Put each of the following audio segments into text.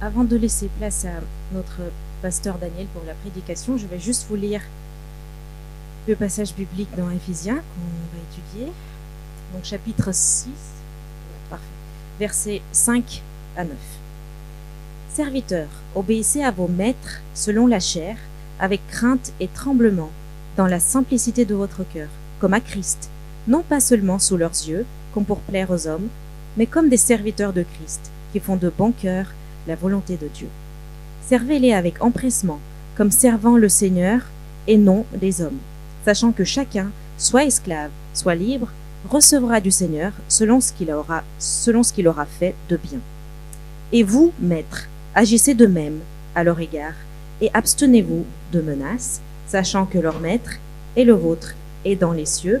avant de laisser place à notre pasteur Daniel pour la prédication, je vais juste vous lire le passage biblique dans Éphésiens qu'on va étudier. Donc chapitre 6, parfait, versets 5 à 9. Serviteurs, obéissez à vos maîtres selon la chair, avec crainte et tremblement, dans la simplicité de votre cœur, comme à Christ, non pas seulement sous leurs yeux, comme pour plaire aux hommes, mais comme des serviteurs de Christ, qui font de bon cœur la volonté de Dieu. Servez-les avec empressement, comme servant le Seigneur et non les hommes, sachant que chacun, soit esclave, soit libre, recevra du Seigneur selon ce qu'il aura, selon ce qu'il aura fait de bien. Et vous, maîtres, agissez de même à leur égard, et abstenez-vous de menaces, sachant que leur maître et le vôtre est dans les cieux.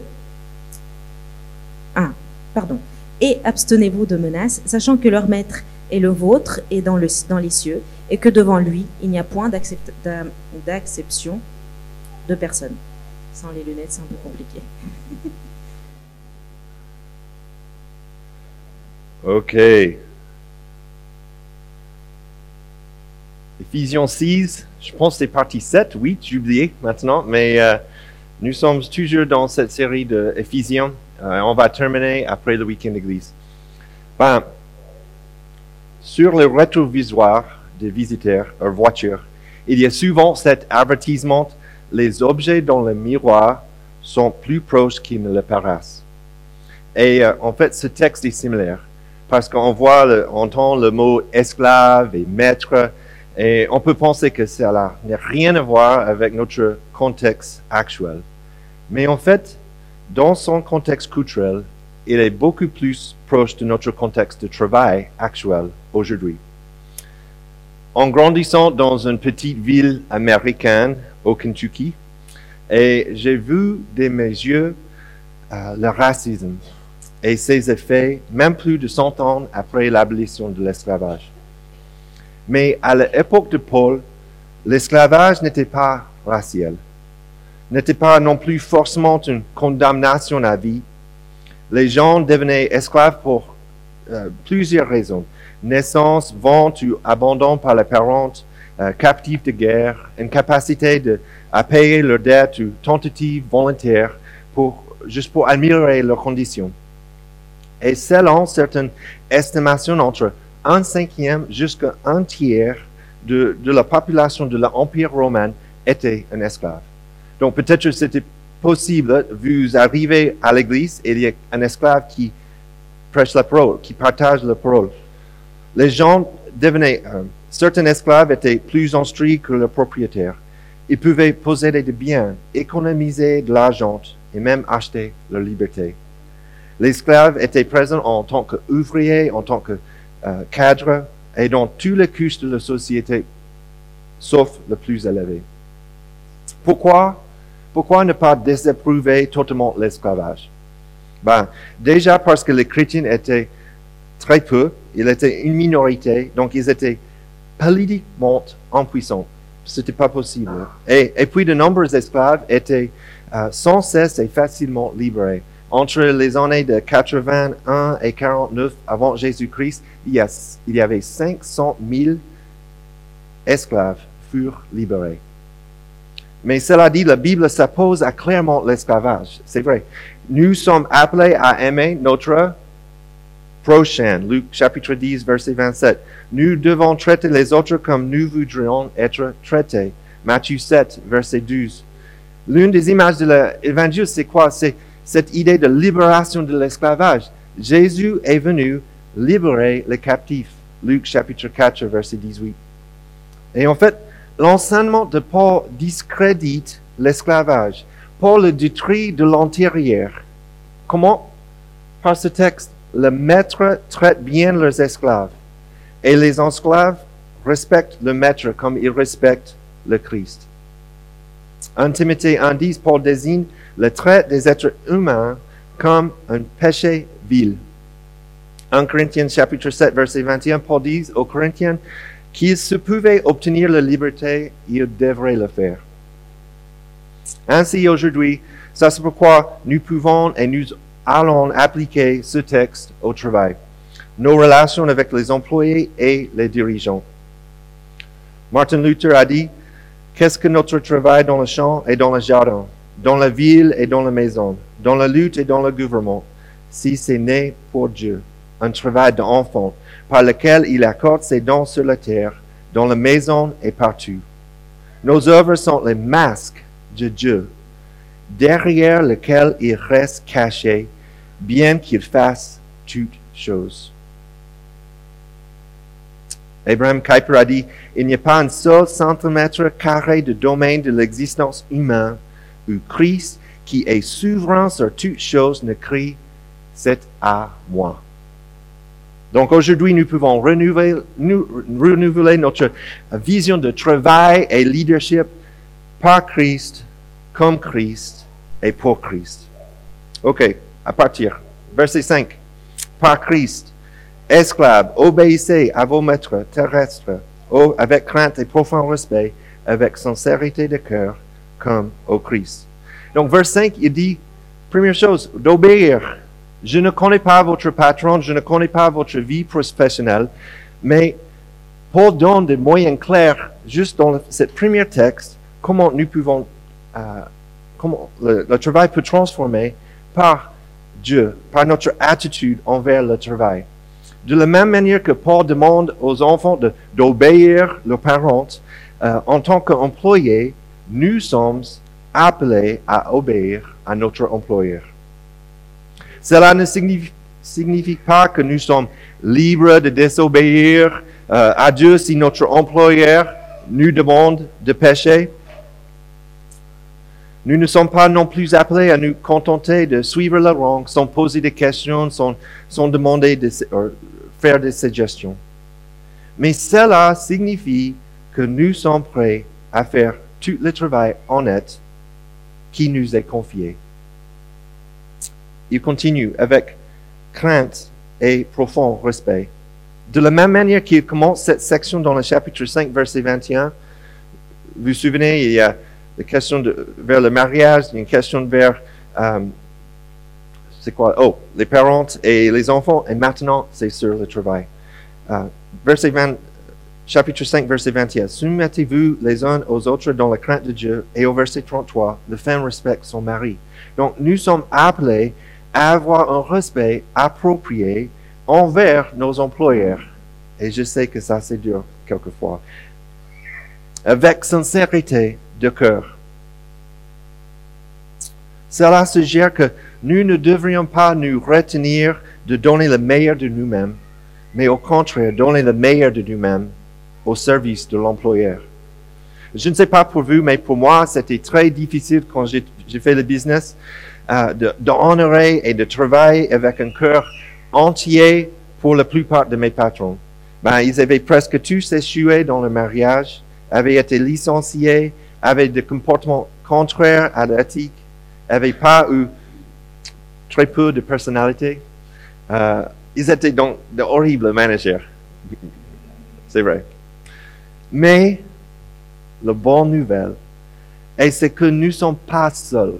Ah, pardon. Et abstenez-vous de menaces, sachant que leur maître et le vôtre est dans, le, dans les cieux, et que devant lui, il n'y a point d'acception de personne. Sans les lunettes, c'est un peu compliqué. Ok. Ephésiens 6, je pense que c'est partie 7, 8, j'ai oublié maintenant, mais euh, nous sommes toujours dans cette série d'Éphésiens. Euh, on va terminer après le week-end d'église. Ben, sur le rétroviseur des visiteurs en voiture, il y a souvent cet avertissement les objets dans le miroir sont plus proches qu'ils ne le paraissent. Et euh, en fait, ce texte est similaire parce qu'on voit, on entend le mot esclave et maître, et on peut penser que cela n'a rien à voir avec notre contexte actuel. Mais en fait, dans son contexte culturel, il est beaucoup plus proche de notre contexte de travail actuel aujourd'hui. En grandissant dans une petite ville américaine au Kentucky, et j'ai vu de mes yeux euh, le racisme et ses effets, même plus de 100 ans après l'abolition de l'esclavage. Mais à l'époque de Paul, l'esclavage n'était pas racial, n'était pas non plus forcément une condamnation à vie. Les gens devenaient esclaves pour euh, plusieurs raisons. Naissance, vente ou abandon par les parents, euh, captifs de guerre, incapacité de, à payer leurs dettes ou tentative volontaire pour, juste pour améliorer leurs conditions. Et selon certaines estimations, entre un cinquième jusqu'à un tiers de, de la population de l'Empire romain était un esclave. Donc peut-être que c'était possible, vous arrivez à l'église et il y a un esclave qui prêche la parole, qui partage la parole. Les gens devenaient, euh, certains esclaves étaient plus instruits que le propriétaire. Ils pouvaient posséder des biens, économiser de l'argent et même acheter leur liberté. L'esclave était présent en tant qu'ouvrier, en tant que euh, cadre et dans tous les couches de la société, sauf le plus élevé. Pourquoi? Pourquoi ne pas désapprouver totalement l'esclavage? Ben, déjà parce que les chrétiens étaient très peu, ils étaient une minorité, donc ils étaient politiquement impuissants. C'était pas possible. Et, et, puis de nombreux esclaves étaient euh, sans cesse et facilement libérés. Entre les années de 81 et 49 avant Jésus-Christ, il, il y avait 500 000 esclaves furent libérés. Mais cela dit, la Bible s'oppose à clairement l'esclavage. C'est vrai. Nous sommes appelés à aimer notre prochain. Luc chapitre 10, verset 27. Nous devons traiter les autres comme nous voudrions être traités. Matthieu 7, verset 12. L'une des images de l'évangile, c'est quoi? C'est cette idée de libération de l'esclavage. Jésus est venu libérer les captifs. Luc chapitre 4, verset 18. Et en fait, l'enseignement de Paul discrédite l'esclavage. Paul le détruit de l'intérieur. Comment? Par ce texte, le maître traite bien leurs esclaves et les esclaves respectent le maître comme ils respectent le Christ. En Timothée 1.10, Paul désigne le trait des êtres humains comme un péché vil. En Corinthiens chapitre 7, verset 21, Paul dit aux Corinthiens qu'ils se pouvaient obtenir la liberté, ils devraient le faire. Ainsi aujourd'hui, ça c'est pourquoi nous pouvons et nous allons appliquer ce texte au travail, nos relations avec les employés et les dirigeants. Martin Luther a dit, Qu'est-ce que notre travail dans le champ et dans le jardin, dans la ville et dans la maison, dans la lutte et dans le gouvernement, si c'est né pour Dieu, un travail d'enfant, par lequel il accorde ses dons sur la terre, dans la maison et partout. Nos œuvres sont les masques de Dieu, derrière lequel il reste caché, bien qu'il fasse toutes choses. Abraham Kuyper a dit, il n'y a pas un seul centimètre carré de domaine de l'existence humaine où Christ, qui est souverain sur toutes choses, ne crie, c'est à moi. Donc aujourd'hui, nous pouvons renouveler, notre vision de travail et leadership par Christ, comme Christ et pour Christ. OK, à partir. Verset 5. Par Christ, esclaves, obéissez à vos maîtres terrestres avec crainte et profond respect, avec sincérité de cœur, comme au Christ. Donc, verset 5, il dit, première chose, d'obéir. Je ne connais pas votre patron, je ne connais pas votre vie professionnelle, mais Paul donne des moyens clairs, juste dans ce premier texte, comment nous euh, le, travail peut transformer par Dieu, par notre attitude envers le travail. De la même manière que Paul demande aux enfants d'obéir leurs parents, euh, en tant qu'employés, nous sommes appelés à obéir à notre employeur. Cela ne signifie, pas que nous sommes libres de désobéir euh, à Dieu si notre employeur nous demande de pécher. Nous ne sommes pas non plus appelés à nous contenter de suivre la rang sans poser des questions, sans, sans demander de euh, faire des suggestions. Mais cela signifie que nous sommes prêts à faire tout le travail honnête qui nous est confié. Il continue avec crainte et profond respect. De la même manière qu'il commence cette section dans le chapitre 5, verset 21, vous vous souvenez, il y a la question de, vers le mariage, il y a une question vers, euh, c'est quoi? Oh, les parents et les enfants, et maintenant c'est sur le travail. Euh, verset 20, chapitre 5, verset 21. Soumettez-vous les uns aux autres dans la crainte de Dieu. Et au verset 33, la femme respecte son mari. Donc nous sommes appelés avoir un respect approprié envers nos employeurs. Et je sais que ça c'est dur quelquefois. Avec sincérité de cœur. Cela suggère que nous ne devrions pas nous retenir de donner le meilleur de nous-mêmes, mais au contraire donner le meilleur de nous-mêmes au service de l'employeur. Je ne sais pas pour vous, mais pour moi, c'était très difficile quand j'ai fait le business euh, d'honorer et de travailler avec un cœur entier pour la plupart de mes patrons. Ben, ils avaient presque tous échoué dans le mariage, avaient été licenciés, avaient des comportements contraires à l'éthique, n'avaient pas eu très peu de personnalité. Euh, ils étaient donc de horribles managers. C'est vrai. Mais la bonne nouvelle est c'est que nous ne sommes pas seuls.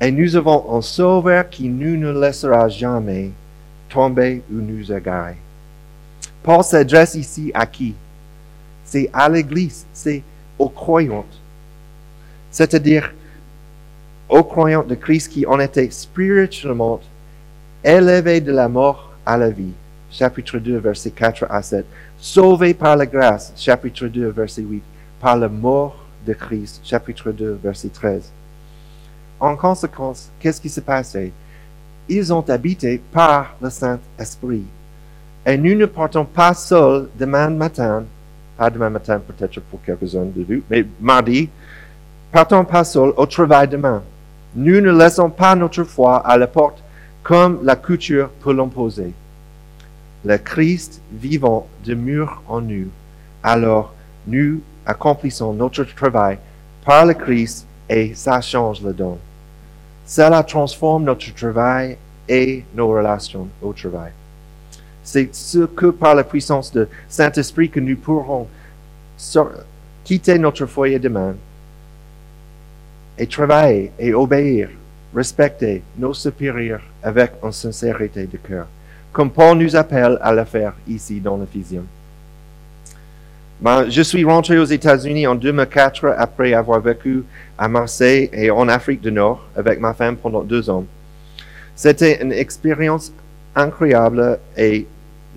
Et nous avons un sauveur qui ne nous laissera jamais tomber ou nous égarer. Paul s'adresse ici à qui? C'est à l'Église, c'est aux croyants. C'est-à-dire aux croyants de Christ qui ont été spirituellement élevés de la mort à la vie. Chapitre 2, verset 4 à 7. Sauvés par la grâce. Chapitre 2, verset 8. Par la mort de Christ. Chapitre 2, verset 13. En conséquence, qu'est-ce qui s'est passé? Ils ont habité par le Saint-Esprit. Et nous ne partons pas seuls demain matin, pas demain matin peut-être pour quelques-uns de vous, mais mardi, partons pas seuls au travail demain. Nous ne laissons pas notre foi à la porte comme la couture peut l'imposer. Le Christ vivant demeure en nous. Alors, nous accomplissons notre travail par le Christ et ça change le don. Cela transforme notre travail et nos relations au travail. C'est ce que par la puissance de Saint-Esprit que nous pourrons quitter notre foyer demain et travailler et obéir, respecter nos supérieurs avec une sincérité de cœur, comme Paul nous appelle à le faire ici dans l'Éphésiens. Ben, je suis rentré aux États-Unis en 2004 après avoir vécu à Marseille et en Afrique du Nord avec ma femme pendant deux ans. C'était une expérience incroyable et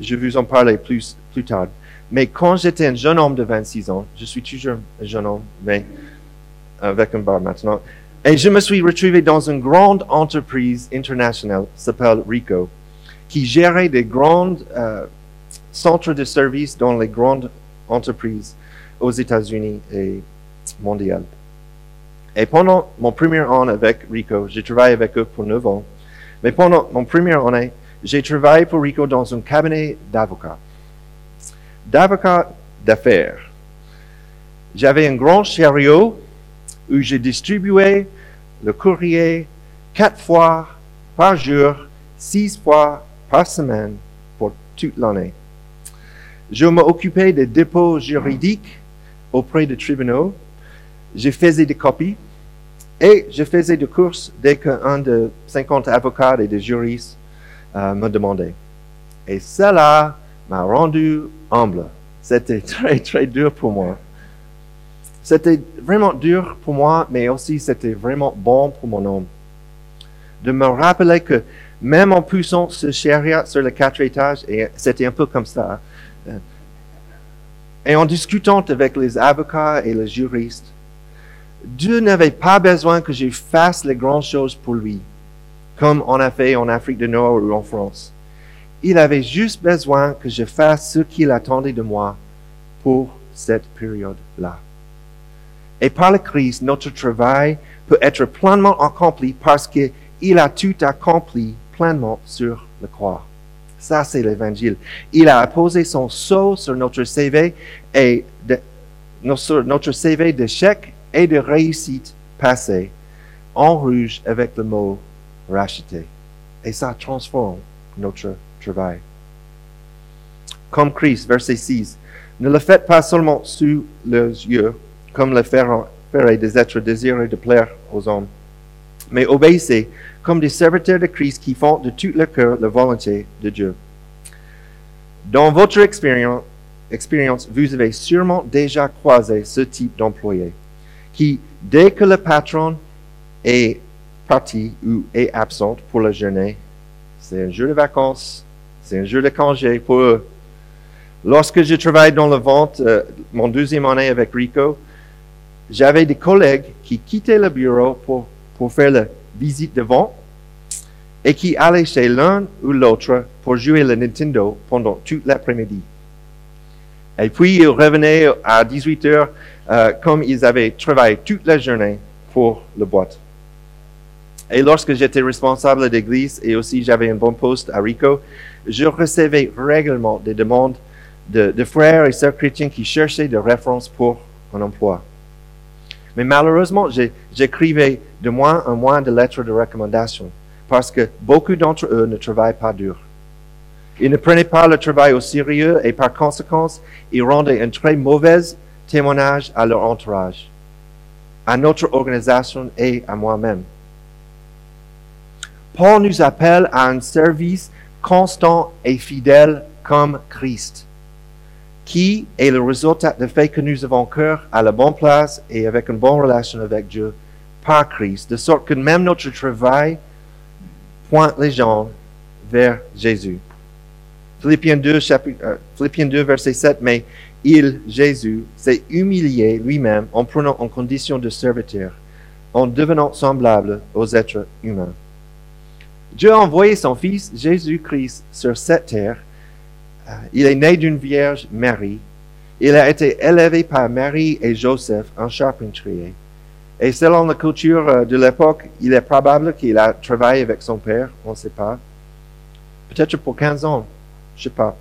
je vous en parlerai plus, tard. Mais quand j'étais un jeune homme de 26 ans, je suis toujours un jeune homme, mais avec un bar maintenant, et je me suis retrouvé dans une grande entreprise internationale s'appelle Rico, qui gérait des grands euh, centres de services dans les grandes entreprises aux États-Unis et mondiales. Et pendant mon premier an avec Rico, j'ai travaillé avec eux pour 9 ans, mais pendant mon première année, j'ai travaillé pour Rico dans un cabinet d'avocats. D'avocats d'affaires. J'avais un grand chariot où je distribuais le courrier quatre fois par jour, six fois par semaine pour toute l'année. Je m'occupais des dépôts juridiques auprès des tribunaux. Je faisais des copies et je faisais des courses dès qu'un de 50 avocats et des juristes euh, me demandait. Et cela m'a rendu humble. C'était très, très dur pour moi. C'était vraiment dur pour moi, mais aussi c'était vraiment bon pour mon homme. De me rappeler que même en poussant ce chariot sur les quatre étages, c'était un peu comme ça, et en discutant avec les avocats et les juristes, Dieu n'avait pas besoin que je fasse les grandes choses pour lui, comme on a fait en Afrique du Nord ou en France. Il avait juste besoin que je fasse ce qu'il attendait de moi pour cette période-là. Et par le Christ, notre travail peut être pleinement accompli parce qu'il a tout accompli pleinement sur la croix. Ça, c'est l'évangile. Il a posé son sceau sur notre CV et de, notre CV d'échec et de réussite passée en rouge avec le mot racheté. Et ça transforme notre travail. Comme Christ, verset 6. Ne le faites pas seulement sous les yeux, comme le feraient des êtres désireux de plaire aux hommes, mais obéissez comme des serviteurs de Christ qui font de tout leur cœur la volonté de Dieu. Dans votre expérience, vous avez sûrement déjà croisé ce type d'employé qui, dès que le patron est parti ou est absent pour la journée, c'est un jour de vacances, c'est un jour de congé pour eux. Lorsque je travaillais dans le vente, euh, mon deuxième année avec Rico, j'avais des collègues qui quittaient le bureau pour, pour faire la visite de vente et qui allaient chez l'un ou l'autre pour jouer le Nintendo pendant toute l'après-midi. Et puis ils revenaient à 18 heures euh, comme ils avaient travaillé toute la journée pour le boîte. Et lorsque j'étais responsable d'église et aussi j'avais un bon poste à Rico, je recevais régulièrement des demandes de, de frères et sœurs chrétiens qui cherchaient des références pour un emploi. Mais malheureusement, j'écrivais de moins en moins de lettres de recommandation parce que beaucoup d'entre eux ne travaillent pas dur. Ils ne prenaient pas le travail au sérieux et par conséquent, ils rendaient un très mauvais témoignage à leur entourage, à notre organisation et à moi-même. Paul nous appelle à un service constant et fidèle comme Christ qui est le résultat du fait que nous avons cœur à la bonne place et avec une bonne relation avec Dieu par Christ, de sorte que même notre travail pointe les gens vers Jésus. Philippiens 2, chapitre, euh, Philippiens 2 verset 7, mais il, Jésus, s'est humilié lui-même en prenant en condition de serviteur, en devenant semblable aux êtres humains. Dieu a envoyé son Fils Jésus-Christ sur cette terre il est né d'une vierge Marie. Il a été élevé par Marie et Joseph en charpentier. Et selon la culture euh, de l'époque, il est probable qu'il a travaillé avec son père, on ne sait pas. Peut-être pour 15 ans, je ne sais pas.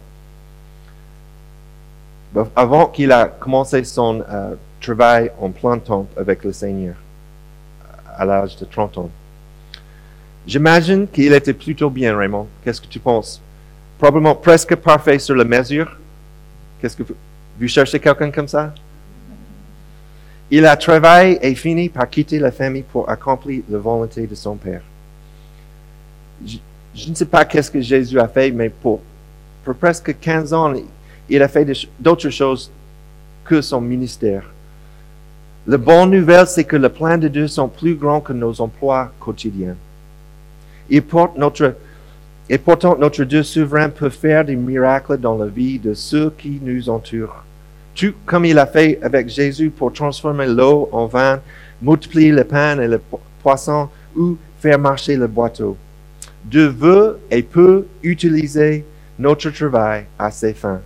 Avant qu'il a commencé son euh, travail en plein temps avec le Seigneur, à l'âge de 30 ans. J'imagine qu'il était plutôt bien, Raymond. Qu'est-ce que tu penses? Probablement presque parfait sur la mesure. Qu'est-ce que vous, cherchez quelqu'un comme ça? Il a travaillé et fini par quitter la famille pour accomplir la volonté de son Père. Je, ne sais pas qu'est-ce que Jésus a fait, mais pour, pour presque 15 ans, il a fait d'autres choses que son ministère. La bonne nouvelle, c'est que le plan de Dieu sont plus grands que nos emplois quotidiens. Il porte notre, et pourtant, notre Dieu souverain peut faire des miracles dans la vie de ceux qui nous entourent. Tout comme il a fait avec Jésus pour transformer l'eau en vin, multiplier le pain et le poisson ou faire marcher le bateau. Dieu veut et peut utiliser notre travail à ses fins.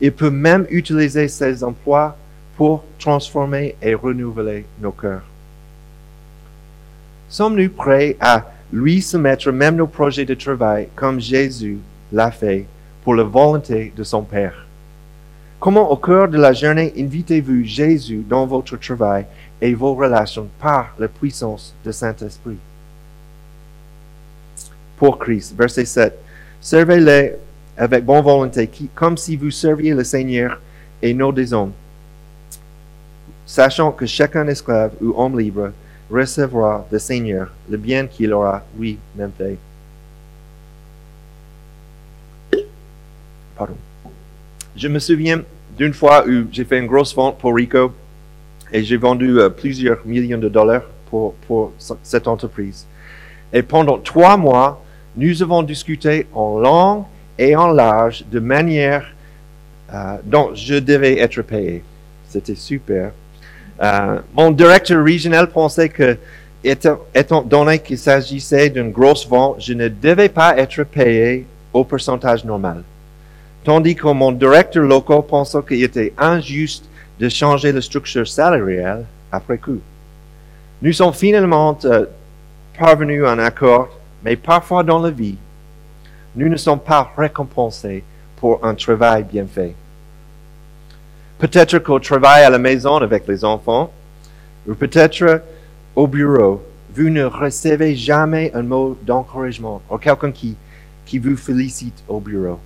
Il peut même utiliser ses emplois pour transformer et renouveler nos cœurs. Sommes-nous prêts à lui soumettre même nos projets de travail comme Jésus l'a fait pour la volonté de son Père? Comment au cœur de la journée invitez-vous Jésus dans votre travail et vos relations par la puissance du Saint-Esprit? Pour Christ, verset 7. Servez-les avec bonne volonté, comme si vous serviez le Seigneur et non des hommes, sachant que chacun esclave ou homme libre recevra du Seigneur le bien qu'il aura lui-même fait. Pardon. Je me souviens d'une fois où j'ai fait une grosse vente pour Rico et j'ai vendu euh, plusieurs millions de dollars pour, pour cette entreprise. Et pendant trois mois, nous avons discuté en langue et en large de manière euh, dont je devais être payé. C'était super. Euh, mon directeur régional pensait que, étant, donné qu'il s'agissait d'une grosse vente, je ne devais pas être payé au pourcentage normal. Tandis que mon directeur local pensait qu'il était injuste de changer la structure salariale après coup. Nous sommes finalement euh, parvenus à un accord, mais parfois dans la vie, nous ne sommes pas récompensés pour un travail bien fait. Peut-être qu'au travail à la maison avec les enfants, ou peut-être au bureau, vous ne recevez jamais un mot d'encouragement ou quelqu'un qui, qui vous félicite au bureau.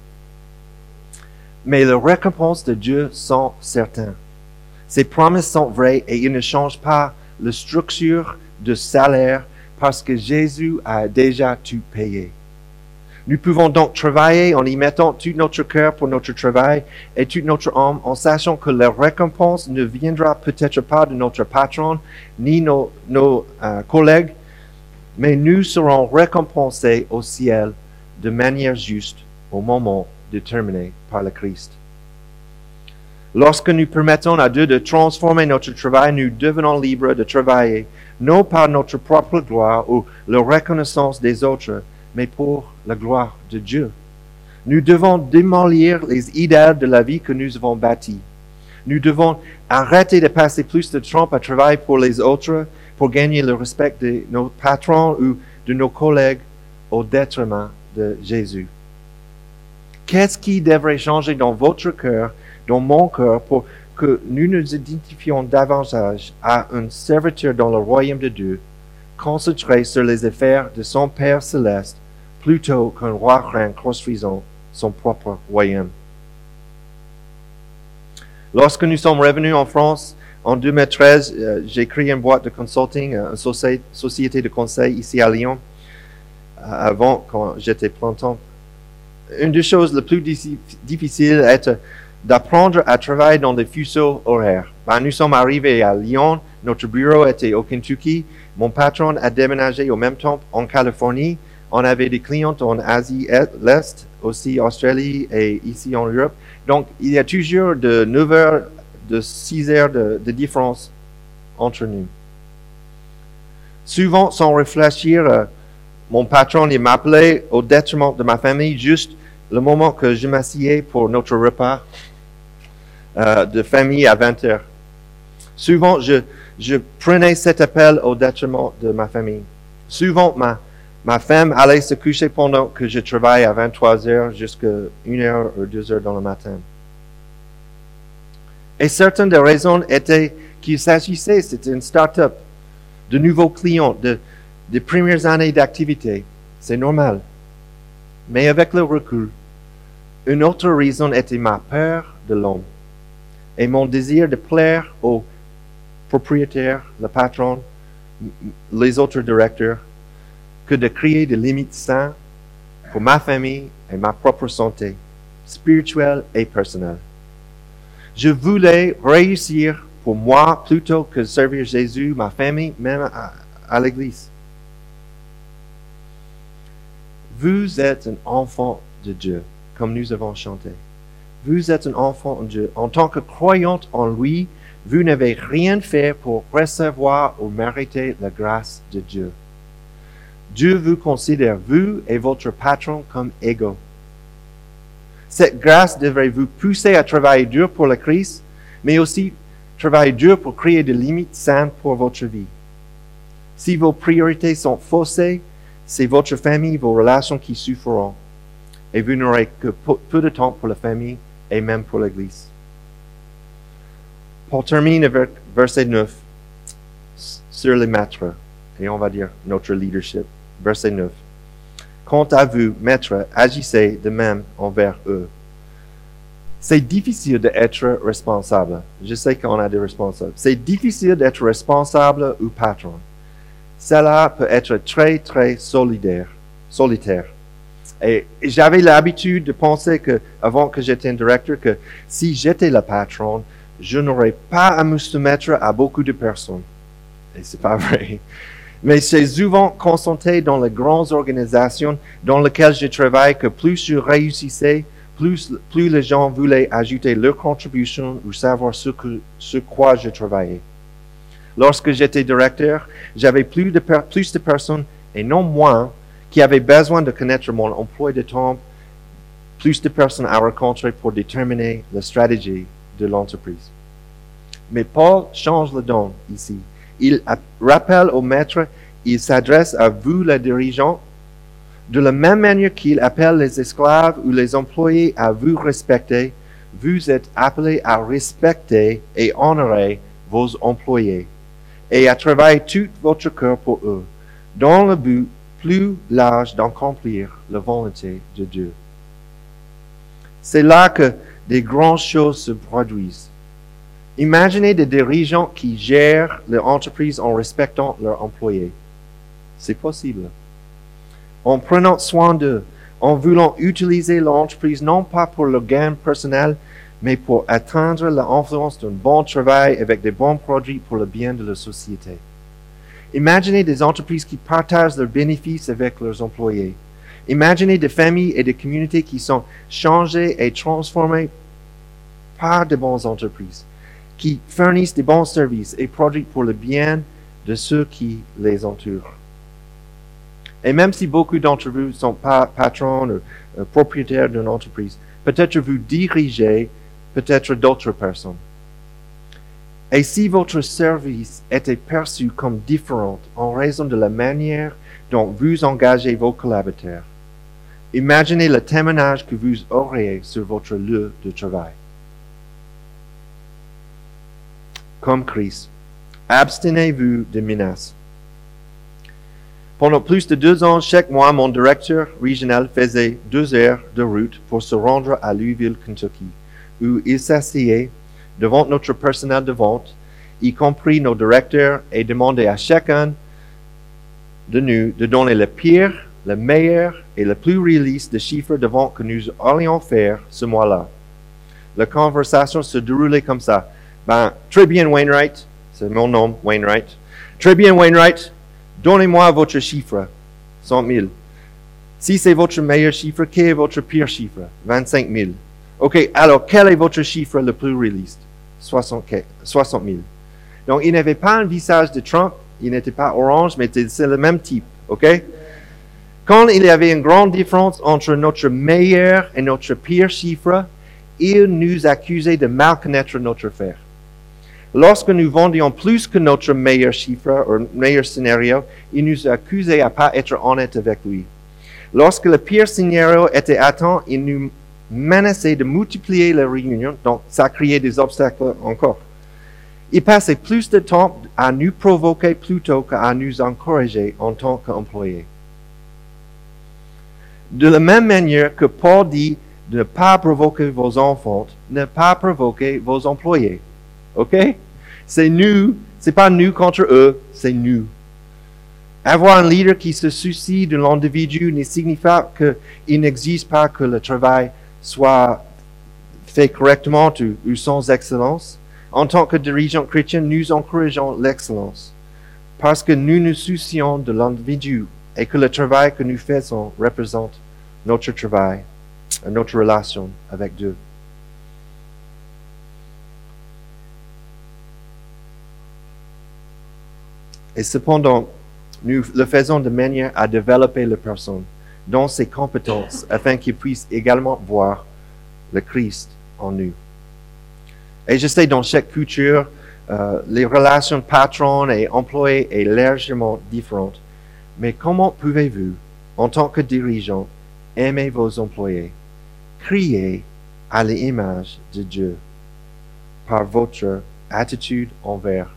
Mais les récompenses de Dieu sont certaines. Ses promesses sont vraies et il ne change pas la structure de salaire parce que Jésus a déjà tout payé. Nous pouvons donc travailler en y mettant tout notre cœur pour notre travail et toute notre âme en sachant que la récompense ne viendra peut-être pas de notre patron ni nos, nos euh, collègues, mais nous serons récompensés au ciel de manière juste au moment déterminé par le Christ. Lorsque nous permettons à Dieu de transformer notre travail, nous devenons libres de travailler, non par notre propre gloire ou la reconnaissance des autres, mais pour la gloire de Dieu. Nous devons démolir les idées de la vie que nous avons bâties. Nous devons arrêter de passer plus de temps à travailler pour les autres, pour gagner le respect de nos patrons ou de nos collègues au détriment de Jésus. Qu'est-ce qui devrait changer dans votre cœur, dans mon cœur, pour que nous nous identifions davantage à un serviteur dans le royaume de Dieu, concentré sur les affaires de son Père céleste plutôt qu'un roi reine construisant son propre royaume. Lorsque nous sommes revenus en France, en 2013, euh, j'ai créé une boîte de consulting, euh, une société de conseil ici à Lyon, euh, avant quand j'étais plantant. Une des choses les plus difficiles est d'apprendre à travailler dans des fuseaux horaires. Ben, nous sommes arrivés à Lyon, notre bureau était au Kentucky, mon patron a déménagé au même temps en Californie, on avait des clients en Asie l'Est, aussi Australie et ici en Europe. Donc, il y a toujours de 9 heures, de 6 heures de, différence entre nous. Souvent, sans réfléchir, euh, mon patron m'appelait au détriment de ma famille juste le moment que je m'assieds pour notre repas euh, de famille à 20 heures. Souvent, je, je prenais cet appel au détriment de ma famille. Souvent, ma, Ma femme allait se coucher pendant que je travaille à 23 heures jusqu'à 1 heure ou 2 heures dans le matin. Et certaines des raisons étaient qu'il s'agissait, c'était une start-up, de nouveaux clients, de, des premières années d'activité. C'est normal. Mais avec le recul, une autre raison était ma peur de l'homme et mon désir de plaire aux propriétaires, le patron, les autres directeurs que de créer des limites saines pour ma famille et ma propre santé, spirituelle et personnelle. Je voulais réussir pour moi plutôt que servir Jésus, ma famille, même à, à l'église. Vous êtes un enfant de Dieu, comme nous avons chanté. Vous êtes un enfant de Dieu. En tant que croyante en lui, vous n'avez rien fait pour recevoir ou mériter la grâce de Dieu. Dieu vous considère, vous et votre patron, comme égaux. Cette grâce devrait vous pousser à travailler dur pour le Christ, mais aussi travailler dur pour créer des limites saines pour votre vie. Si vos priorités sont faussées, c'est votre famille, vos relations qui souffriront. Et vous n'aurez que peu de temps pour la famille et même pour l'Église. Pour terminer avec verset 9 sur les maîtres, et on va dire notre leadership. Verset 9. Quant à vous, maîtres, agissez de même envers eux. C'est difficile d'être responsable. Je sais qu'on a des responsables. C'est difficile d'être responsable ou patron. Cela peut être très, très solidaire, solitaire. Et j'avais l'habitude de penser que, avant que j'étais un directeur, que si j'étais le patron, je n'aurais pas à me soumettre à beaucoup de personnes. Et c'est pas vrai. Mais c'est souvent constaté dans les grandes organisations dans lesquelles je travaille que plus je réussissais, plus, les gens voulaient ajouter leur contribution ou savoir ce, que, ce quoi je travaillais. Lorsque j'étais directeur, j'avais plus de, plus de personnes, et non moins, qui avaient besoin de connaître mon emploi de temps, plus de personnes à rencontrer pour déterminer la stratégie de l'entreprise. Mais Paul change le don ici. Il rappelle au maître, il s'adresse à vous, les dirigeants, de la même manière qu'il appelle les esclaves ou les employés à vous respecter, vous êtes appelés à respecter et honorer vos employés et à travailler tout votre cœur pour eux, dans le but plus large d'accomplir la volonté de Dieu. C'est là que des grandes choses se produisent. Imaginez des dirigeants qui gèrent leur entreprise en respectant leurs employés. C'est possible. En prenant soin d'eux, en voulant utiliser l'entreprise non pas pour le gain personnel, mais pour atteindre l'influence d'un bon travail avec des bons produits pour le bien de la société. Imaginez des entreprises qui partagent leurs bénéfices avec leurs employés. Imaginez des familles et des communautés qui sont changées et transformées par de bonnes entreprises, qui fournissent des bons services et produits pour le bien de ceux qui les entourent. Et même si beaucoup d'entre vous sont pas patrons ou euh, propriétaires d'une entreprise, peut-être vous dirigez peut-être d'autres personnes. Et si votre service était perçu comme différent en raison de la manière dont vous engagez vos collaborateurs, imaginez le témoignage que vous auriez sur votre lieu de travail. Comme Christ, abstenez-vous de menaces. Pendant plus de deux ans, chaque mois, mon directeur régional faisait deux heures de route pour se rendre à Louisville, Kentucky, où il s'asseyait devant notre personnel de vente, y compris nos directeurs, et demandait à chacun de nous de donner le pire, le meilleur et le plus réaliste des chiffres de vente que nous allions faire ce mois-là. La conversation se déroulait comme ça. Ben, très bien, Wainwright. C'est mon nom, Wainwright. Très bien, Wainwright. Donnez-moi votre chiffre. 100 000. Si c'est votre meilleur chiffre, quel est votre pire chiffre? 25 000. OK, alors quel est votre chiffre le plus réaliste? 60 60 000. Donc, il n'avait pas un visage de Trump, il n'était pas orange, mais c'est le même type. OK? Quand il y avait une grande différence entre notre meilleur et notre pire chiffre, il nous accusait de mal connaître notre affaire. Lorsque nous vendions plus que notre meilleur chiffre ou meilleur scénario, il nous accusait à pas être honnête avec lui. Lorsque le pire scénario était atteint, il nous menaçait de multiplier les réunions, donc ça créait des obstacles encore. Il passait plus de temps à nous provoquer plutôt qu'à nous encourager en tant qu'employés. De la même manière que Paul dit de ne pas provoquer vos enfants, ne pas provoquer vos employés. OK? C'est nous, c'est pas nous contre eux, c'est nous. Avoir un leader qui se soucie de l'individu ne signifie qu'il n'existe pas que le travail soit fait correctement ou, ou sans excellence. En tant que dirigeants chrétiens, nous encourageons l'excellence parce que nous nous soucions de l'individu et que le travail que nous faisons représente notre travail, notre relation avec Dieu. Et cependant, nous le faisons de manière à développer la personne dans ses compétences afin qu'il puisse également voir le Christ en nous. Et je sais, dans chaque culture, euh, les relations patron et employé est légèrement différentes. Mais comment pouvez-vous, en tant que dirigeant, aimer vos employés, crier à l'image de Dieu par votre attitude envers?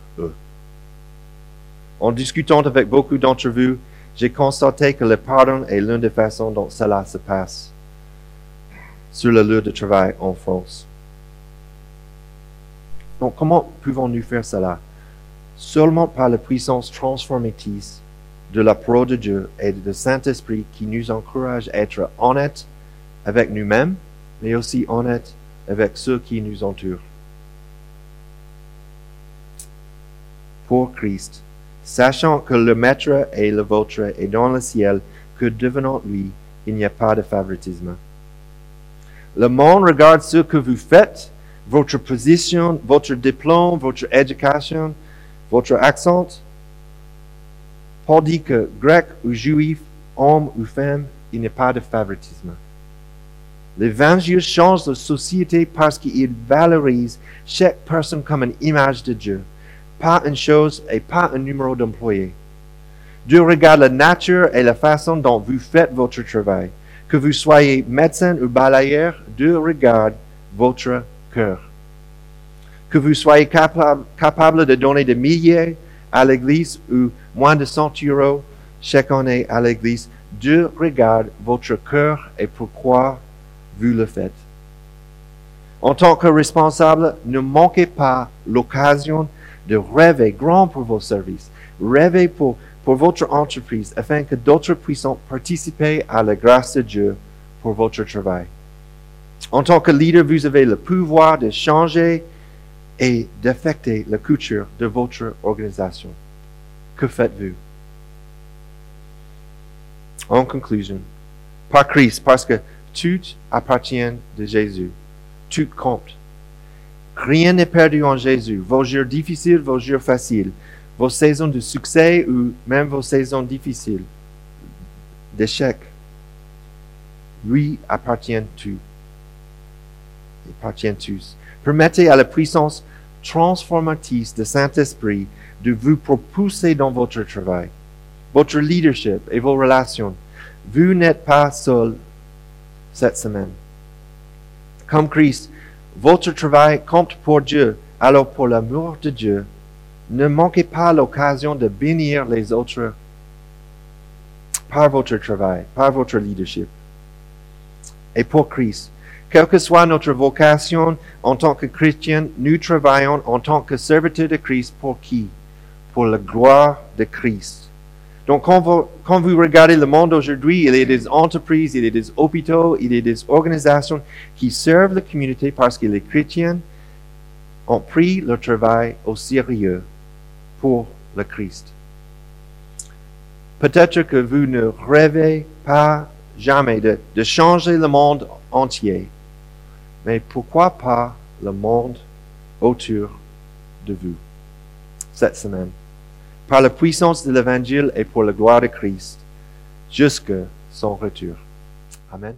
En discutant avec beaucoup d'entre vous, j'ai constaté que le pardon est l'une des façons dont cela se passe sur le lieu de travail en France. Donc, comment pouvons-nous faire cela? Seulement par la puissance transformatrice de la parole de Dieu et du Saint-Esprit qui nous encourage à être honnêtes avec nous-mêmes, mais aussi honnêtes avec ceux qui nous entourent. Pour Christ, sachant que le Maître et le vôtre est dans le ciel, que devenant lui, il n'y a pas de favoritisme. Le monde regarde ce que vous faites, votre position, votre diplôme, votre éducation, votre accent. Paul dit que grec ou juif, homme ou femme, il n'y a pas de favoritisme. L'évangile change la société parce qu'il valorise chaque personne comme une image de Dieu pas une chose et pas un numéro d'employé. Dieu regarde la nature et la façon dont vous faites votre travail. Que vous soyez médecin ou balayeur, Dieu regarde votre cœur. Que vous soyez capable, de donner des milliers à l'Église ou moins de 100 euros chaque année à l'Église, Dieu regarde votre cœur et pourquoi vous le faites. En tant que responsable, ne manquez pas l'occasion de rêver grand pour vos services, rêver pour, pour votre entreprise afin que d'autres puissent participer à la grâce de Dieu pour votre travail. En tant que leader, vous avez le pouvoir de changer et d'affecter la culture de votre organisation. Que faites-vous? En conclusion, par Christ, parce que tout appartient de Jésus, tout compte. Rien n'est perdu en Jésus. Vos jours difficiles, vos jours faciles, vos saisons de succès ou même vos saisons difficiles, d'échec, lui appartient tout. Appartient tous. Permettez à la puissance transformatrice de Saint-Esprit de vous propulser dans votre travail, votre leadership et vos relations. Vous n'êtes pas seul cette semaine. Comme Christ, votre travail compte pour Dieu. Alors pour l'amour de Dieu, ne manquez pas l'occasion de bénir les autres par votre travail, par votre leadership. Et pour Christ, quelle que soit notre vocation en tant que chrétien, nous travaillons en tant que serviteurs de Christ pour qui? Pour la gloire de Christ. Donc, quand vous, regardez le monde aujourd'hui, il y a des entreprises, il y a des hôpitaux, il y a des organisations qui servent la communauté parce que les chrétiens ont pris leur travail au sérieux pour le Christ. Peut-être que vous ne rêvez pas jamais de changer le monde entier, mais pourquoi pas le monde autour de vous cette semaine? Par la puissance de l'Évangile et pour la gloire de Christ, jusque son retour. Amen.